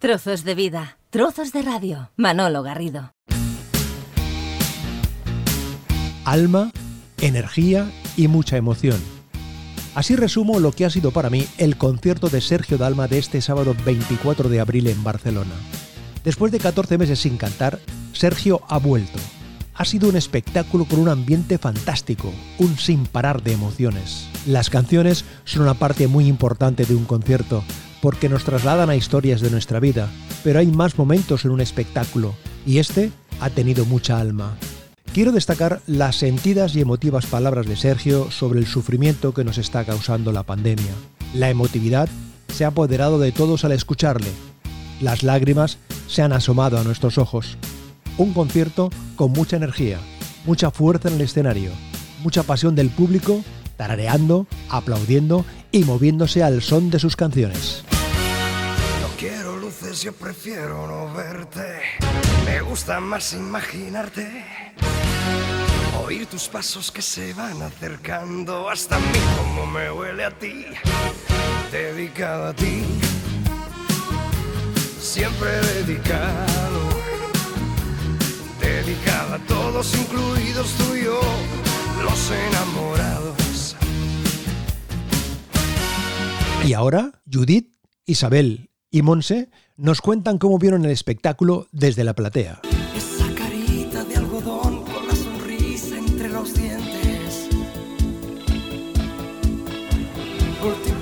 Trozos de vida, trozos de radio. Manolo Garrido. Alma, energía y mucha emoción. Así resumo lo que ha sido para mí el concierto de Sergio Dalma de este sábado 24 de abril en Barcelona. Después de 14 meses sin cantar, Sergio ha vuelto. Ha sido un espectáculo con un ambiente fantástico, un sin parar de emociones. Las canciones son una parte muy importante de un concierto, porque nos trasladan a historias de nuestra vida, pero hay más momentos en un espectáculo, y este ha tenido mucha alma. Quiero destacar las sentidas y emotivas palabras de Sergio sobre el sufrimiento que nos está causando la pandemia. La emotividad se ha apoderado de todos al escucharle. Las lágrimas se han asomado a nuestros ojos. Un concierto con mucha energía, mucha fuerza en el escenario, mucha pasión del público, tarareando, aplaudiendo y moviéndose al son de sus canciones yo prefiero no verte. Me gusta más imaginarte. Oír tus pasos que se van acercando hasta mí como me huele a ti. Dedicado a ti. Siempre dedicado. Dedicado a todos, incluidos tú y yo, los enamorados. Y ahora, Judith, Isabel y Monse nos cuentan cómo vieron el espectáculo desde la platea. Esa carita de algodón con la sonrisa entre los dientes.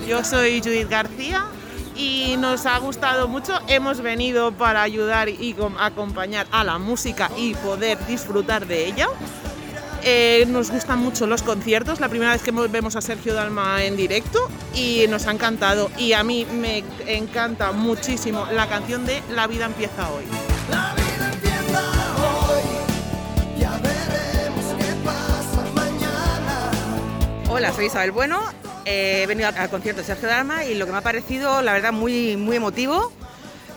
Yo soy Judith García y nos ha gustado mucho. Hemos venido para ayudar y acompañar a la música y poder disfrutar de ella. Eh, nos gustan mucho los conciertos, la primera vez que vemos a Sergio Dalma en directo y nos ha encantado. Y a mí me encanta muchísimo la canción de La vida empieza hoy. La vida empieza hoy, ya veremos qué pasa mañana. Hola, soy Isabel Bueno, eh, he venido al concierto de Sergio Dalma y lo que me ha parecido, la verdad, muy, muy emotivo.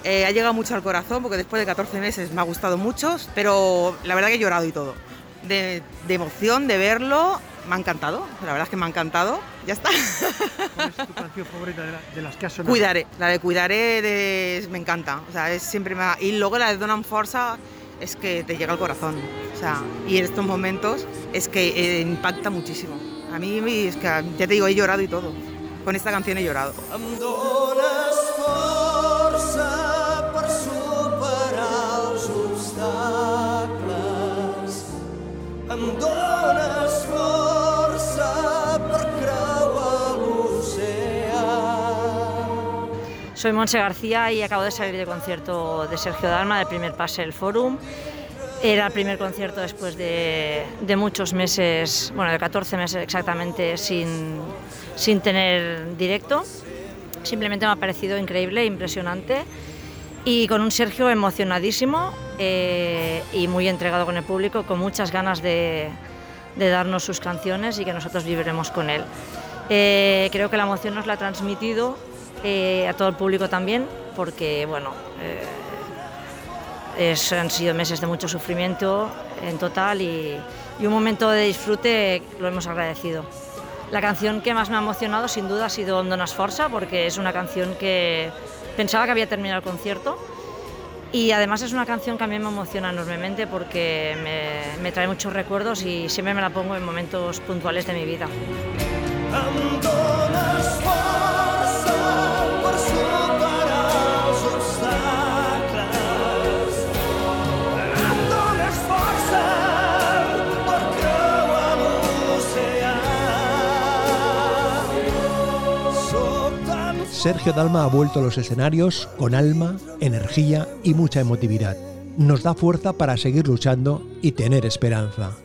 Eh, ha llegado mucho al corazón porque después de 14 meses me ha gustado mucho, pero la verdad que he llorado y todo de, emoción de verlo. Me ha encantado, la verdad es que me ha encantado. Ya está. ¿Cuál es tu canción favorita de, las que has sonado? Cuidaré, la de Cuidaré de, me encanta. O sea, es siempre me Y luego la de Donan Forza es que te llega al corazón. O sea, y en estos momentos es que eh, impacta muchísimo. A mí es que, ya te digo, he llorado y todo. Con esta canción he llorado. Soy Monse García y acabo de salir de concierto de Sergio Dalma, del primer pase del Forum. Era el primer concierto después de, muchos meses, bueno, de 14 meses exactamente, sin, sin tener directo. Simplemente me ha parecido increíble, impresionante y con un Sergio emocionadísimo eh, y muy entregado con el público, con muchas ganas de, darnos sus canciones y que nosotros viviremos con él. Eh, creo que la emoción nos la ha transmitido eh, a todo el público también, porque bueno, han sido meses de mucho sufrimiento en total y, y un momento de disfrute lo hemos agradecido. La canción que más me ha emocionado sin duda ha sido Ondonas Forza, porque es una canción que Pensaba que había terminado el concierto y además es una canción que a mí me emociona enormemente porque me, trae muchos recuerdos y siempre me la pongo en momentos puntuales de mi vida. Sergio Dalma ha vuelto a los escenarios con alma, energía y mucha emotividad. Nos da fuerza para seguir luchando y tener esperanza.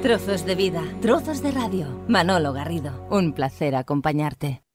Trozos de vida, trozos de radio. Manolo Garrido, un placer acompañarte.